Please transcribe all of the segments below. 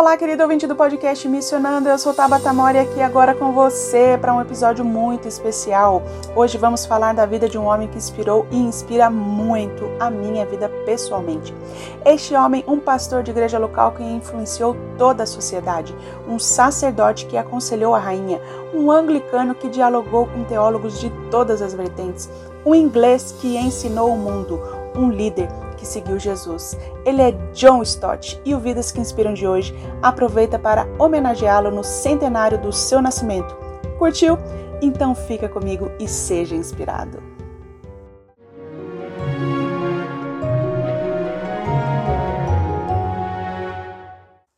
Olá, querido ouvinte do podcast Missionando, eu sou Tabata Mori aqui agora com você para um episódio muito especial. Hoje vamos falar da vida de um homem que inspirou e inspira muito a minha vida pessoalmente. Este homem, um pastor de igreja local que influenciou toda a sociedade, um sacerdote que aconselhou a rainha, um anglicano que dialogou com teólogos de todas as vertentes, um inglês que ensinou o mundo, um líder que seguiu Jesus. Ele é John Stott e o Vidas que Inspiram de hoje aproveita para homenageá-lo no centenário do seu nascimento. Curtiu? Então fica comigo e seja inspirado.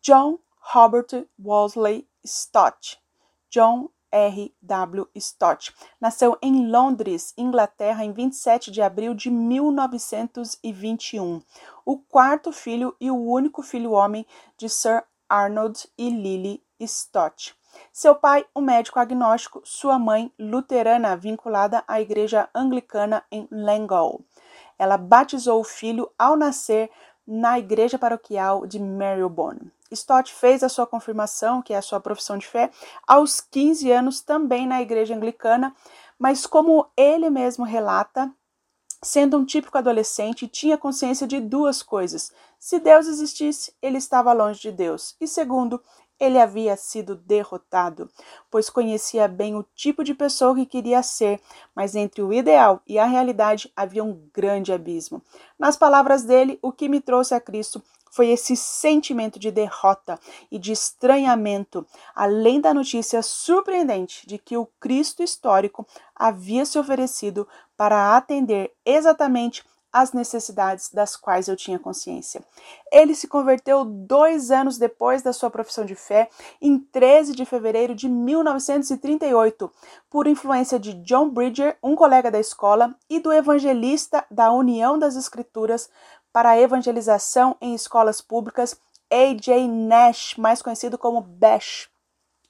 John Robert Wolseley Stott. John R. W. Stott. Nasceu em Londres, Inglaterra, em 27 de abril de 1921. O quarto filho e o único filho homem de Sir Arnold e Lily Stott. Seu pai, um médico agnóstico, sua mãe, luterana, vinculada à igreja anglicana em Langall. Ela batizou o filho ao nascer na igreja paroquial de Marylebone. Stott fez a sua confirmação, que é a sua profissão de fé, aos 15 anos também na igreja anglicana, mas como ele mesmo relata, sendo um típico adolescente, tinha consciência de duas coisas. Se Deus existisse, ele estava longe de Deus. E segundo, ele havia sido derrotado, pois conhecia bem o tipo de pessoa que queria ser, mas entre o ideal e a realidade havia um grande abismo. Nas palavras dele, o que me trouxe a Cristo foi esse sentimento de derrota e de estranhamento, além da notícia surpreendente de que o Cristo histórico havia se oferecido para atender exatamente as necessidades das quais eu tinha consciência. Ele se converteu dois anos depois da sua profissão de fé, em 13 de fevereiro de 1938, por influência de John Bridger, um colega da escola, e do evangelista da União das Escrituras, para a evangelização em escolas públicas, A.J. Nash, mais conhecido como Bash.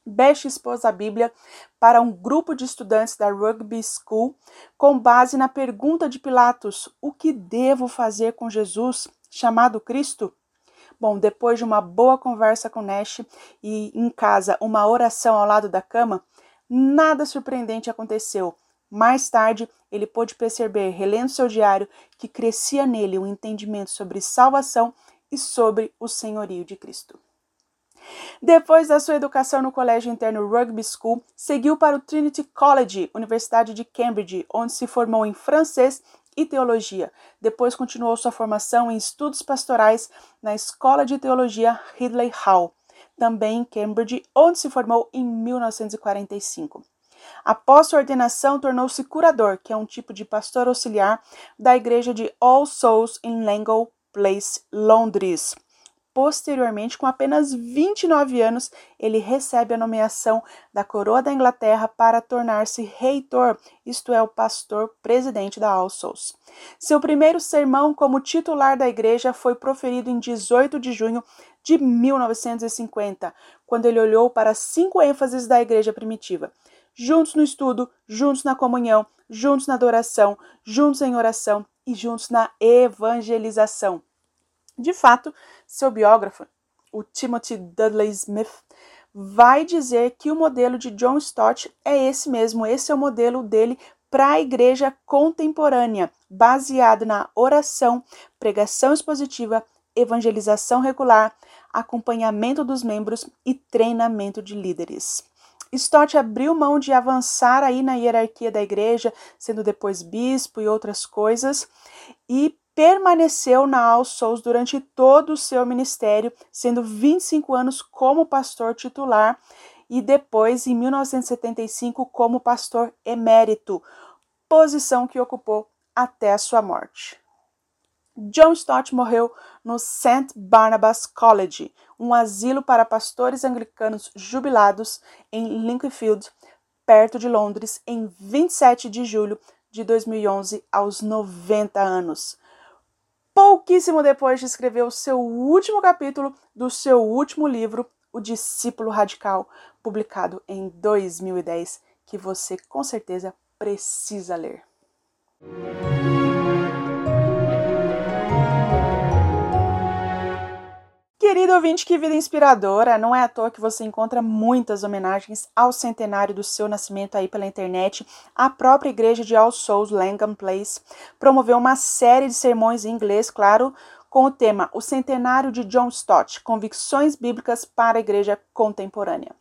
Bash expôs a Bíblia para um grupo de estudantes da Rugby School com base na pergunta de Pilatos: O que devo fazer com Jesus, chamado Cristo? Bom, depois de uma boa conversa com Nash e em casa uma oração ao lado da cama, nada surpreendente aconteceu. Mais tarde, ele pôde perceber, relendo seu diário, que crescia nele um entendimento sobre salvação e sobre o senhorio de Cristo. Depois da sua educação no colégio interno Rugby School, seguiu para o Trinity College, Universidade de Cambridge, onde se formou em francês e teologia. Depois continuou sua formação em estudos pastorais na Escola de Teologia Ridley Hall, também em Cambridge, onde se formou em 1945. Após sua ordenação, tornou-se curador, que é um tipo de pastor auxiliar da igreja de All Souls em Langham Place, Londres. Posteriormente, com apenas 29 anos, ele recebe a nomeação da Coroa da Inglaterra para tornar-se reitor, isto é, o pastor presidente da All Souls. Seu primeiro sermão como titular da igreja foi proferido em 18 de junho de 1950, quando ele olhou para cinco ênfases da igreja primitiva: juntos no estudo, juntos na comunhão, juntos na adoração, juntos em oração e juntos na evangelização. De fato, seu biógrafo, o Timothy Dudley Smith, vai dizer que o modelo de John Stott é esse mesmo, esse é o modelo dele para a igreja contemporânea, baseado na oração, pregação expositiva, evangelização regular, acompanhamento dos membros e treinamento de líderes. Stott abriu mão de avançar aí na hierarquia da igreja, sendo depois bispo e outras coisas, e permaneceu na All Souls durante todo o seu ministério, sendo 25 anos como pastor titular e depois, em 1975, como pastor emérito, posição que ocupou até a sua morte. John Stott morreu no St. Barnabas College, um asilo para pastores anglicanos jubilados em Lincolnfield, perto de Londres, em 27 de julho de 2011, aos 90 anos. Pouquíssimo depois de escrever o seu último capítulo do seu último livro, O Discípulo Radical, publicado em 2010, que você com certeza precisa ler. Querido ouvinte, que vida inspiradora! Não é à toa que você encontra muitas homenagens ao centenário do seu nascimento aí pela internet. A própria igreja de All Souls Langham Place promoveu uma série de sermões em inglês, claro, com o tema O Centenário de John Stott Convicções Bíblicas para a Igreja Contemporânea.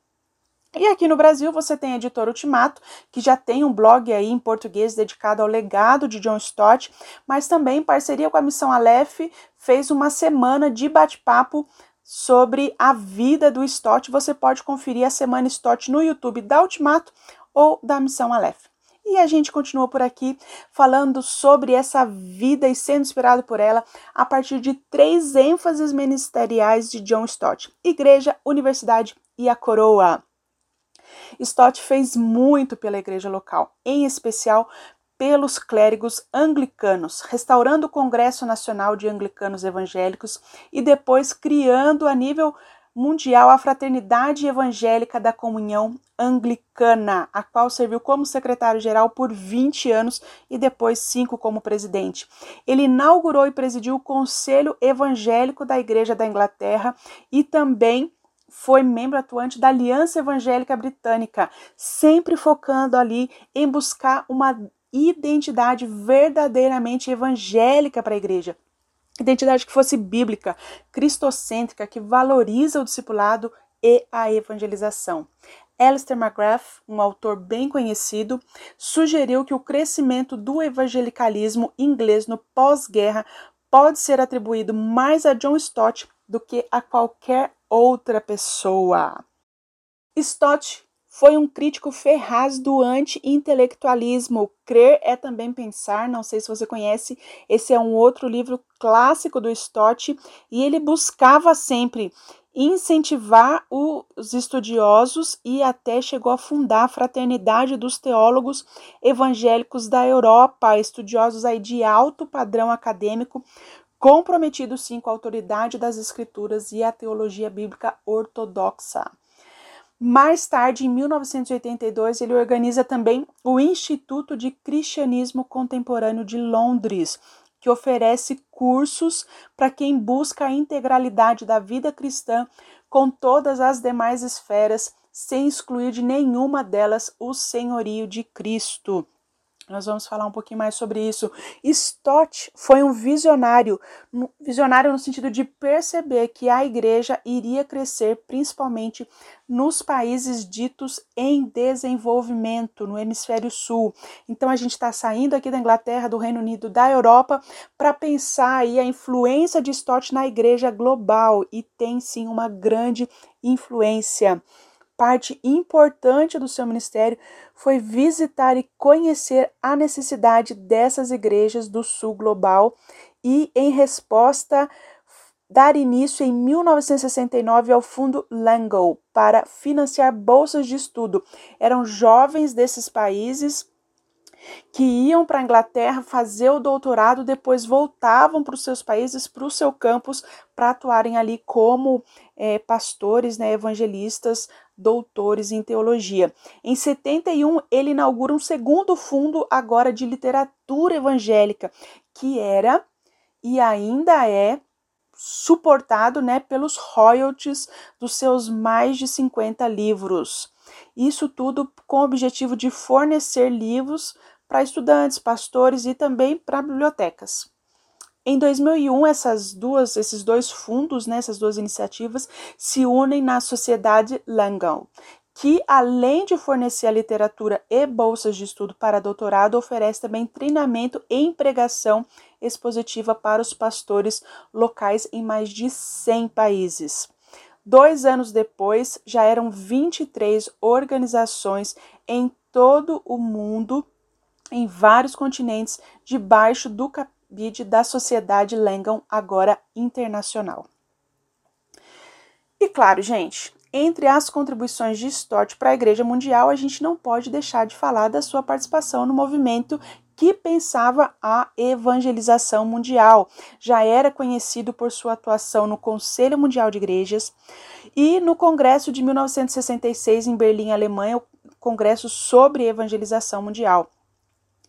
E aqui no Brasil você tem a editora Ultimato, que já tem um blog aí em português dedicado ao legado de John Stott, mas também em parceria com a Missão Aleph fez uma semana de bate-papo sobre a vida do Stott. Você pode conferir a Semana Stott no YouTube da Ultimato ou da Missão Aleph. E a gente continua por aqui falando sobre essa vida e sendo inspirado por ela a partir de três ênfases ministeriais de John Stott: igreja, universidade e a coroa. Stott fez muito pela igreja local, em especial pelos clérigos anglicanos, restaurando o Congresso Nacional de Anglicanos Evangélicos e depois criando a nível mundial a Fraternidade Evangélica da Comunhão Anglicana, a qual serviu como secretário-geral por 20 anos e depois cinco como presidente. Ele inaugurou e presidiu o Conselho Evangélico da Igreja da Inglaterra e também foi membro atuante da Aliança Evangélica Britânica, sempre focando ali em buscar uma identidade verdadeiramente evangélica para a igreja. Identidade que fosse bíblica, cristocêntrica, que valoriza o discipulado e a evangelização. Alistair McGrath, um autor bem conhecido, sugeriu que o crescimento do evangelicalismo inglês no pós-guerra pode ser atribuído mais a John Stott do que a qualquer outra pessoa. Stott foi um crítico ferraz do anti-intelectualismo. Crer é também pensar, não sei se você conhece, esse é um outro livro clássico do Stott, e ele buscava sempre incentivar os estudiosos e até chegou a fundar a Fraternidade dos Teólogos Evangélicos da Europa, estudiosos aí de alto padrão acadêmico, comprometido sim com a autoridade das escrituras e a teologia bíblica ortodoxa. Mais tarde, em 1982, ele organiza também o Instituto de Cristianismo Contemporâneo de Londres, que oferece cursos para quem busca a integralidade da vida cristã com todas as demais esferas, sem excluir de nenhuma delas o senhorio de Cristo. Nós vamos falar um pouquinho mais sobre isso. Stott foi um visionário, visionário no sentido de perceber que a igreja iria crescer principalmente nos países ditos em desenvolvimento, no hemisfério sul. Então a gente está saindo aqui da Inglaterra, do Reino Unido, da Europa, para pensar aí a influência de Stott na igreja global e tem sim uma grande influência parte importante do seu ministério foi visitar e conhecer a necessidade dessas igrejas do sul global e, em resposta, dar início em 1969 ao Fundo Lango para financiar bolsas de estudo. Eram jovens desses países que iam para a Inglaterra fazer o doutorado, depois voltavam para os seus países, para o seu campus, para atuarem ali como é, pastores, né, evangelistas, doutores em teologia. Em 71, ele inaugura um segundo fundo, agora de literatura evangélica, que era e ainda é suportado né, pelos royalties dos seus mais de 50 livros. Isso tudo com o objetivo de fornecer livros para estudantes, pastores e também para bibliotecas. Em 2001, essas duas, esses dois fundos, né, essas duas iniciativas, se unem na Sociedade Langão, que, além de fornecer a literatura e bolsas de estudo para doutorado, oferece também treinamento e empregação expositiva para os pastores locais em mais de 100 países. Dois anos depois, já eram 23 organizações em todo o mundo em vários continentes debaixo do, BID da Sociedade Langham, agora internacional. E claro, gente, entre as contribuições de Stott para a Igreja Mundial, a gente não pode deixar de falar da sua participação no movimento que pensava a evangelização mundial. Já era conhecido por sua atuação no Conselho Mundial de Igrejas e no Congresso de 1966 em Berlim, Alemanha, o Congresso sobre Evangelização Mundial.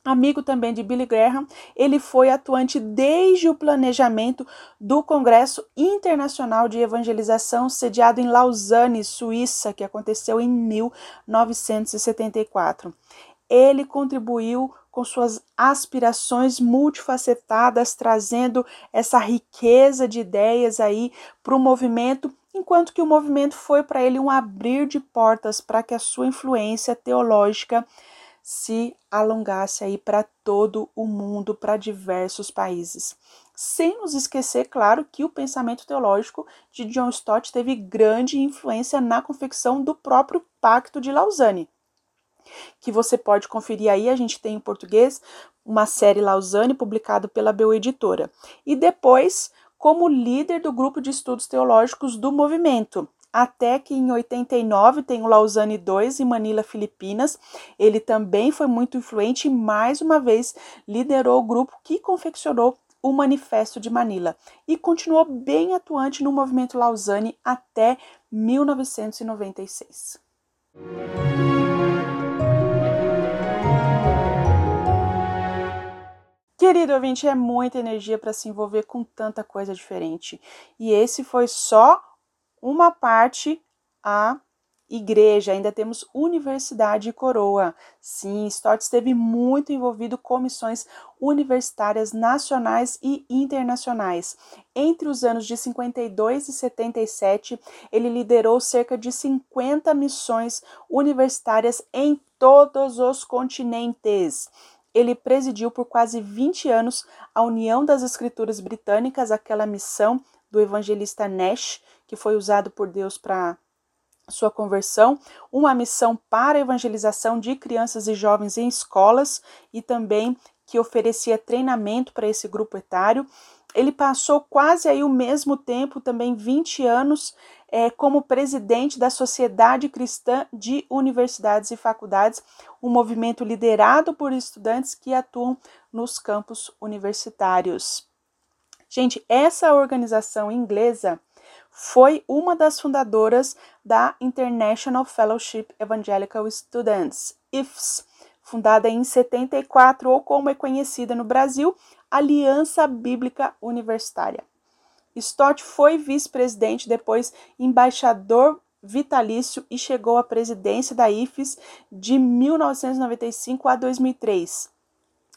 Amigo também de Billy Graham, ele foi atuante desde o planejamento do Congresso Internacional de Evangelização, sediado em Lausanne, Suíça, que aconteceu em 1974. Ele contribuiu com suas aspirações multifacetadas, trazendo essa riqueza de ideias aí para o movimento, enquanto que o movimento foi para ele um abrir de portas para que a sua influência teológica se alongasse aí para todo o mundo, para diversos países. Sem nos esquecer, claro, que o pensamento teológico de John Stott teve grande influência na confecção do próprio Pacto de Lausanne, que você pode conferir aí, a gente tem em português uma série Lausanne publicada pela Bel Editora. E depois, como líder do grupo de estudos teológicos do movimento, até que em 89 tem o Lausanne 2 em Manila, Filipinas. Ele também foi muito influente e mais uma vez liderou o grupo que confeccionou o Manifesto de Manila e continuou bem atuante no movimento Lausanne até 1996. Querido ouvinte, é muita energia para se envolver com tanta coisa diferente. E esse foi só uma parte a igreja, ainda temos universidade e coroa. Sim, Stott esteve muito envolvido com missões universitárias nacionais e internacionais. Entre os anos de 52 e 77, ele liderou cerca de 50 missões universitárias em todos os continentes. Ele presidiu por quase 20 anos a União das Escrituras Britânicas, aquela missão do evangelista Nash, que foi usado por Deus para sua conversão, uma missão para evangelização de crianças e jovens em escolas e também que oferecia treinamento para esse grupo etário. Ele passou quase aí o mesmo tempo, também 20 anos, é, como presidente da Sociedade Cristã de Universidades e Faculdades, um movimento liderado por estudantes que atuam nos campos universitários. Gente, essa organização inglesa foi uma das fundadoras da International Fellowship Evangelical Students, IFS, fundada em 74 ou como é conhecida no Brasil, Aliança Bíblica Universitária. Stott foi vice-presidente, depois embaixador vitalício e chegou à presidência da IFES de 1995 a 2003.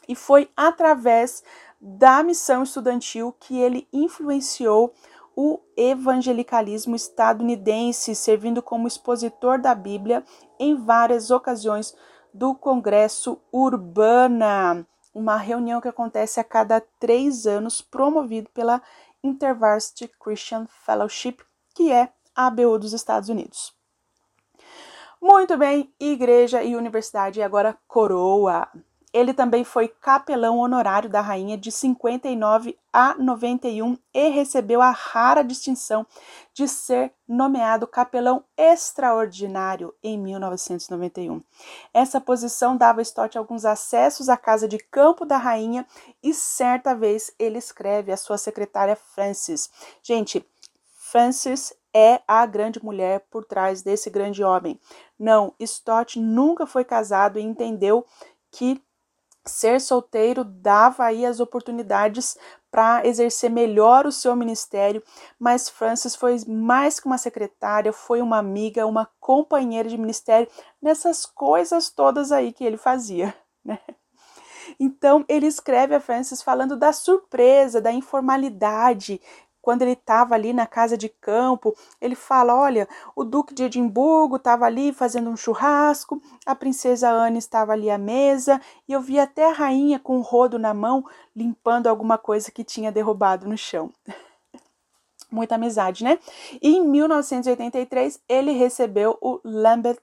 E foi através da missão estudantil que ele influenciou o evangelicalismo estadunidense, servindo como expositor da Bíblia em várias ocasiões do Congresso Urbana, uma reunião que acontece a cada três anos, promovido pela InterVarsity Christian Fellowship, que é a ABU dos Estados Unidos. Muito bem, igreja e universidade, e agora coroa. Ele também foi capelão honorário da rainha de 59 a 91 e recebeu a rara distinção de ser nomeado capelão extraordinário em 1991. Essa posição dava Stott alguns acessos à casa de campo da rainha e certa vez ele escreve à sua secretária Frances. Gente, Frances é a grande mulher por trás desse grande homem. Não, Stott nunca foi casado e entendeu que ser solteiro dava aí as oportunidades para exercer melhor o seu ministério, mas Frances foi mais que uma secretária, foi uma amiga, uma companheira de ministério nessas coisas todas aí que ele fazia, né? Então ele escreve a Frances falando da surpresa, da informalidade quando ele estava ali na casa de campo, ele fala: Olha, o Duque de Edimburgo estava ali fazendo um churrasco, a princesa Anne estava ali à mesa, e eu vi até a rainha com um rodo na mão limpando alguma coisa que tinha derrubado no chão. Muita amizade, né? E em 1983 ele recebeu o Lambeth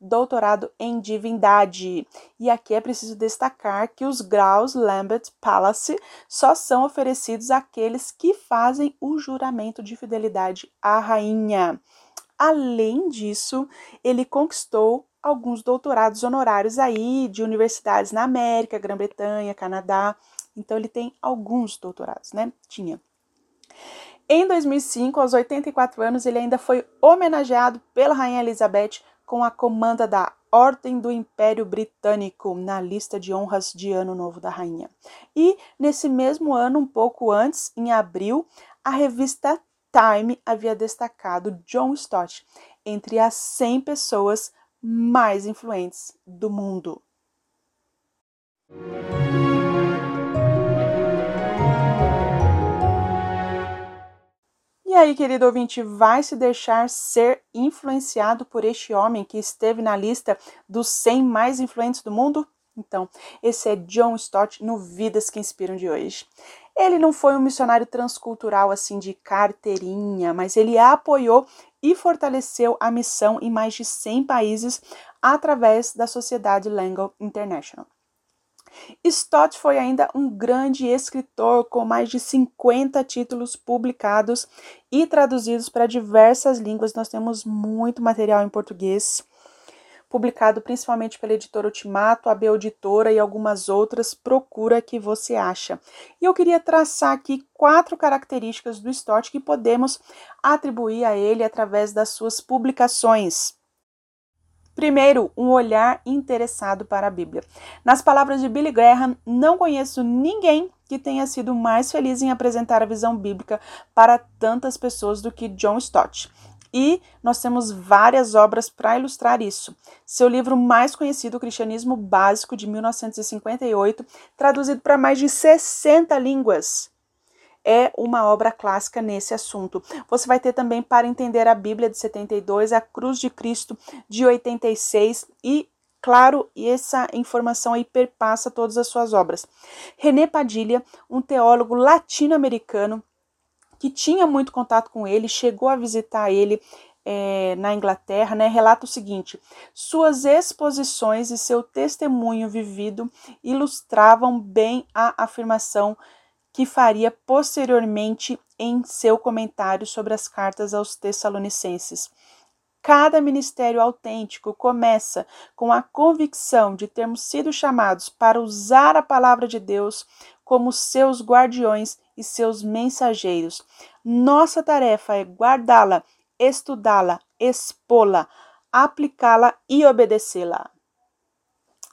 doutorado em divindade. E aqui é preciso destacar que os graus Lambert Palace só são oferecidos àqueles que fazem o juramento de fidelidade à rainha. Além disso, ele conquistou alguns doutorados honorários aí de universidades na América, Grã-Bretanha, Canadá. Então ele tem alguns doutorados, né? Tinha. Em 2005, aos 84 anos, ele ainda foi homenageado pela Rainha Elizabeth com a comanda da Ordem do Império Britânico na lista de honras de Ano Novo da Rainha. E nesse mesmo ano, um pouco antes, em abril, a revista Time havia destacado John Stott entre as 100 pessoas mais influentes do mundo. Aí, querido ouvinte, vai se deixar ser influenciado por este homem que esteve na lista dos 100 mais influentes do mundo? Então, esse é John Stott no Vidas que Inspiram de hoje. Ele não foi um missionário transcultural assim de carteirinha, mas ele apoiou e fortaleceu a missão em mais de 100 países através da Sociedade Lango International. Stott foi ainda um grande escritor com mais de 50 títulos publicados e traduzidos para diversas línguas. Nós temos muito material em português publicado principalmente pela editora Ultimato, a B Editora e algumas outras, procura que você acha. E eu queria traçar aqui quatro características do Stott que podemos atribuir a ele através das suas publicações. Primeiro, um olhar interessado para a Bíblia. Nas palavras de Billy Graham, não conheço ninguém que tenha sido mais feliz em apresentar a visão bíblica para tantas pessoas do que John Stott. E nós temos várias obras para ilustrar isso. Seu livro mais conhecido, O Cristianismo Básico, de 1958, traduzido para mais de 60 línguas, é uma obra clássica nesse assunto. Você vai ter também Para Entender a Bíblia, de 72, A Cruz de Cristo, de 86 e claro, e essa informação aí perpassa todas as suas obras. René Padilha, um teólogo latino-americano que tinha muito contato com ele, chegou a visitar ele é, na Inglaterra, né, relata o seguinte: suas exposições e seu testemunho vivido ilustravam bem a afirmação que faria posteriormente em seu comentário sobre as cartas aos Tessalonicenses. Cada ministério autêntico começa com a convicção de termos sido chamados para usar a palavra de Deus como seus guardiões e seus mensageiros. Nossa tarefa é guardá-la, estudá-la, expô-la, aplicá-la e obedecê-la.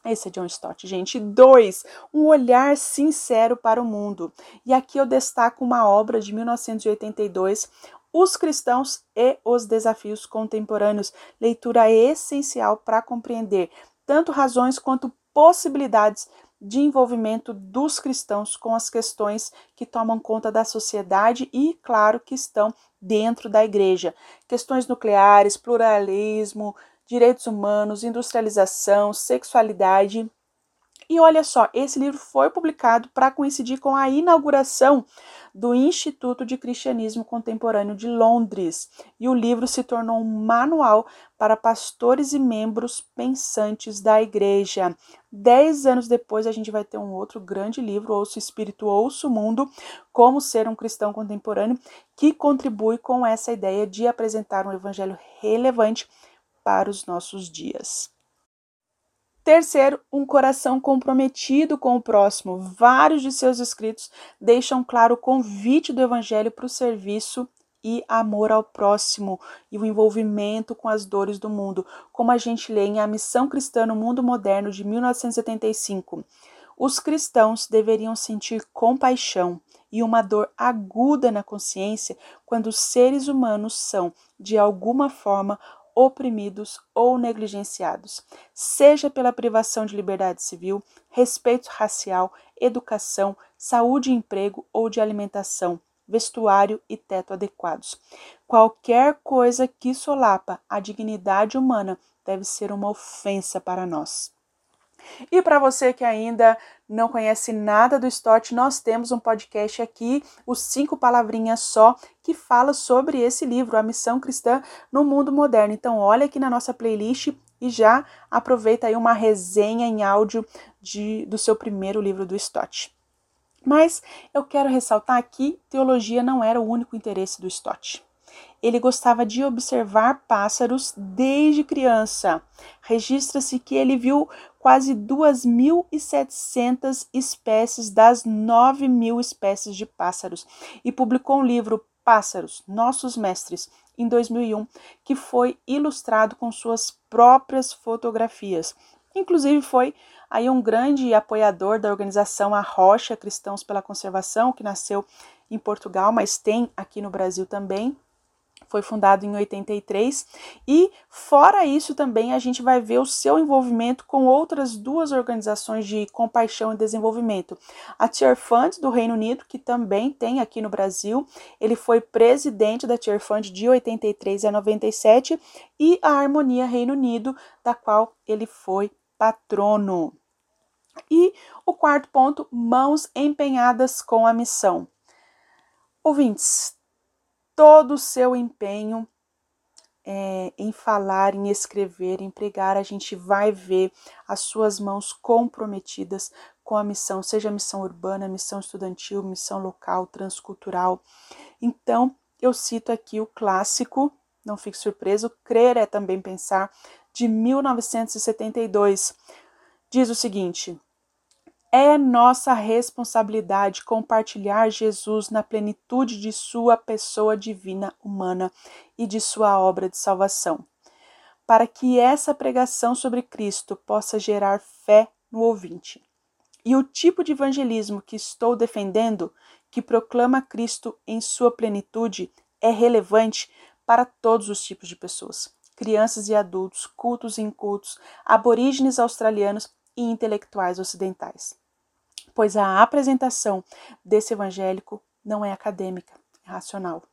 Esse é John Stott, gente. Dois, um olhar sincero para o mundo. E aqui eu destaco uma obra de 1982, Os Cristãos e os Desafios Contemporâneos. Leitura essencial para compreender tanto razões quanto possibilidades de envolvimento dos cristãos com as questões que tomam conta da sociedade e, claro, que estão dentro da igreja. Questões nucleares, pluralismo, direitos humanos, industrialização, sexualidade e olha só, esse livro foi publicado para coincidir com a inauguração do Instituto de Cristianismo Contemporâneo de Londres, e o livro se tornou um manual para pastores e membros pensantes da igreja. Dez anos depois, a gente vai ter um outro grande livro, Ouço Espírito, Ouço Mundo, Como Ser um Cristão Contemporâneo, que contribui com essa ideia de apresentar um evangelho relevante para os nossos dias. Terceiro, um coração comprometido com o próximo. Vários de seus escritos deixam claro o convite do Evangelho para o serviço e amor ao próximo e o envolvimento com as dores do mundo, como a gente lê em A Missão Cristã no Mundo Moderno de 1975. Os cristãos deveriam sentir compaixão e uma dor aguda na consciência quando os seres humanos são, de alguma forma, oprimidos ou negligenciados, seja pela privação de liberdade civil, respeito racial, educação, saúde e emprego ou de alimentação, vestuário e teto adequados. Qualquer coisa que solapa a dignidade humana deve ser uma ofensa para nós. E para você que ainda não conhece nada do Stott, nós temos um podcast aqui, os Cinco Palavrinhas Só, que fala sobre esse livro, A Missão Cristã no Mundo Moderno. Então, olha aqui na nossa playlist e já aproveita aí uma resenha em áudio de, do seu primeiro livro do Stott. Mas eu quero ressaltar que teologia não era o único interesse do Stott. Ele gostava de observar pássaros desde criança. Registra-se que ele viu quase 2.700 espécies das 9.000 espécies de pássaros e publicou um livro, Pássaros, Nossos Mestres, em 2001, que foi ilustrado com suas próprias fotografias. Inclusive foi aí um grande apoiador da organização A Rocha Cristãos pela Conservação, que nasceu em Portugal, mas tem aqui no Brasil também foi fundado em 83 e fora isso também a gente vai ver o seu envolvimento com outras duas organizações de compaixão e desenvolvimento. A Tear Fund do Reino Unido, que também tem aqui no Brasil, ele foi presidente da Tear Fund de 83 a 97 e a Harmonia Reino Unido, da qual ele foi patrono. E o quarto ponto, mãos empenhadas com a missão. Ouvintes, todo o seu empenho é, em falar, em escrever, em pregar, a gente vai ver as suas mãos comprometidas com a missão, seja missão urbana, missão estudantil, missão local, transcultural. Então, eu cito aqui o clássico, não fique surpreso, Crer é também pensar, de 1972. Diz o seguinte: é nossa responsabilidade compartilhar Jesus na plenitude de sua pessoa divina humana e de sua obra de salvação, para que essa pregação sobre Cristo possa gerar fé no ouvinte. E o tipo de evangelismo que estou defendendo, que proclama Cristo em sua plenitude, é relevante para todos os tipos de pessoas, crianças e adultos, cultos e incultos, aborígenes australianos e intelectuais ocidentais pois a apresentação desse evangélico não é acadêmica, é racional.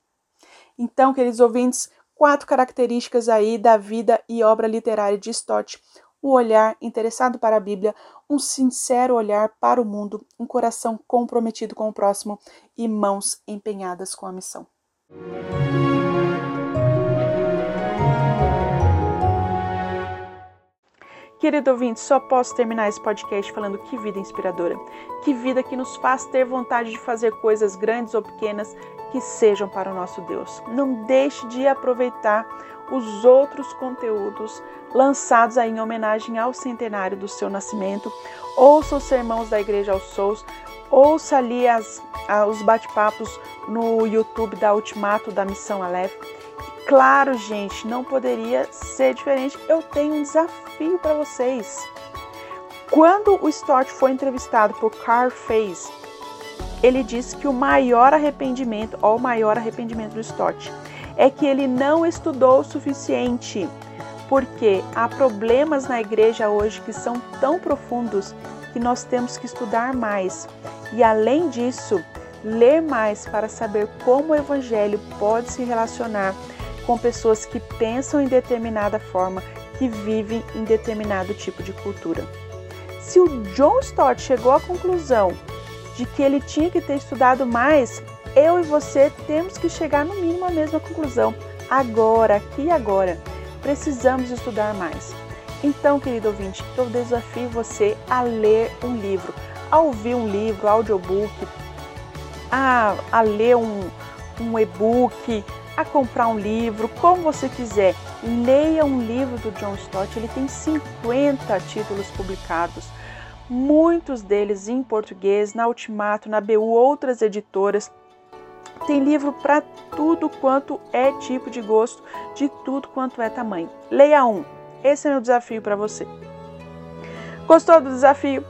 Então, queridos ouvintes, quatro características aí da vida e obra literária de Stott: o olhar interessado para a Bíblia, um sincero olhar para o mundo, um coração comprometido com o próximo e mãos empenhadas com a missão. Querido ouvinte, só posso terminar esse podcast falando que vida inspiradora. Que vida que nos faz ter vontade de fazer coisas grandes ou pequenas que sejam para o nosso Deus. Não deixe de aproveitar os outros conteúdos lançados aí em homenagem ao centenário do seu nascimento. Ouça os sermãos da Igreja aos Souls, ouça ali as, os bate-papos no YouTube da Ultimato da Missão Aleph Claro, gente, não poderia ser diferente. Eu tenho um desafio para vocês. Quando o Stott foi entrevistado por Carl Face, ele disse que o maior arrependimento, ou o maior arrependimento do Stott, é que ele não estudou o suficiente, porque há problemas na igreja hoje que são tão profundos que nós temos que estudar mais. E além disso, ler mais para saber como o evangelho pode se relacionar com pessoas que pensam em determinada forma, que vivem em determinado tipo de cultura. Se o John Stott chegou à conclusão de que ele tinha que ter estudado mais, eu e você temos que chegar no mínimo à mesma conclusão. Agora, aqui e agora, precisamos estudar mais. Então, querido ouvinte, eu desafio você a ler um livro, a ouvir um livro, audiobook, a, a ler um, um e-book, a comprar um livro, como você quiser. Leia um livro do John Stott, ele tem 50 títulos publicados, muitos deles em português, na Ultimato, na BU, outras editoras. Tem livro para tudo quanto é tipo de gosto, de tudo quanto é tamanho. Leia um. Esse é meu desafio para você. Gostou do desafio?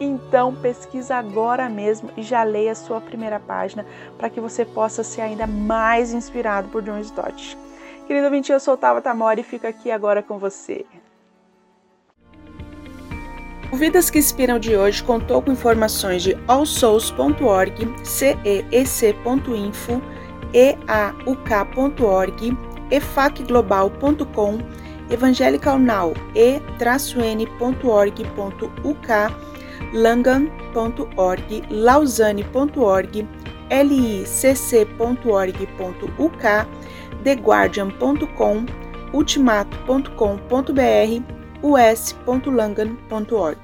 Então pesquisa agora mesmo e já leia a sua primeira página para que você possa ser ainda mais inspirado por John Stott. Querido ouvinte, eu sou Tava Tamori e fico aqui agora com você. O Vidas que Inspiram de hoje contou com informações de allsouls.org, ceec.info, eauk.org, efacglobal.com, Evangelical Now, e-n.org.uk, langan.org, lausanne.org, licc.org.uk, theguardian.com, ultimato.com.br, us.langan.org.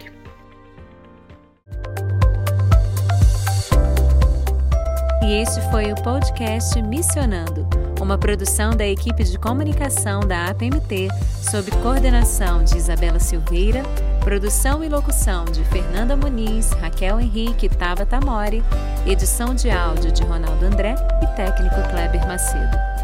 E este foi o podcast Missionando, uma produção da equipe de comunicação da APMT, sob coordenação de Isabela Silveira, produção e locução de Fernanda Muniz, Raquel Henrique e Tava Tamori, edição de áudio de Ronaldo André e técnico Kleber Macedo.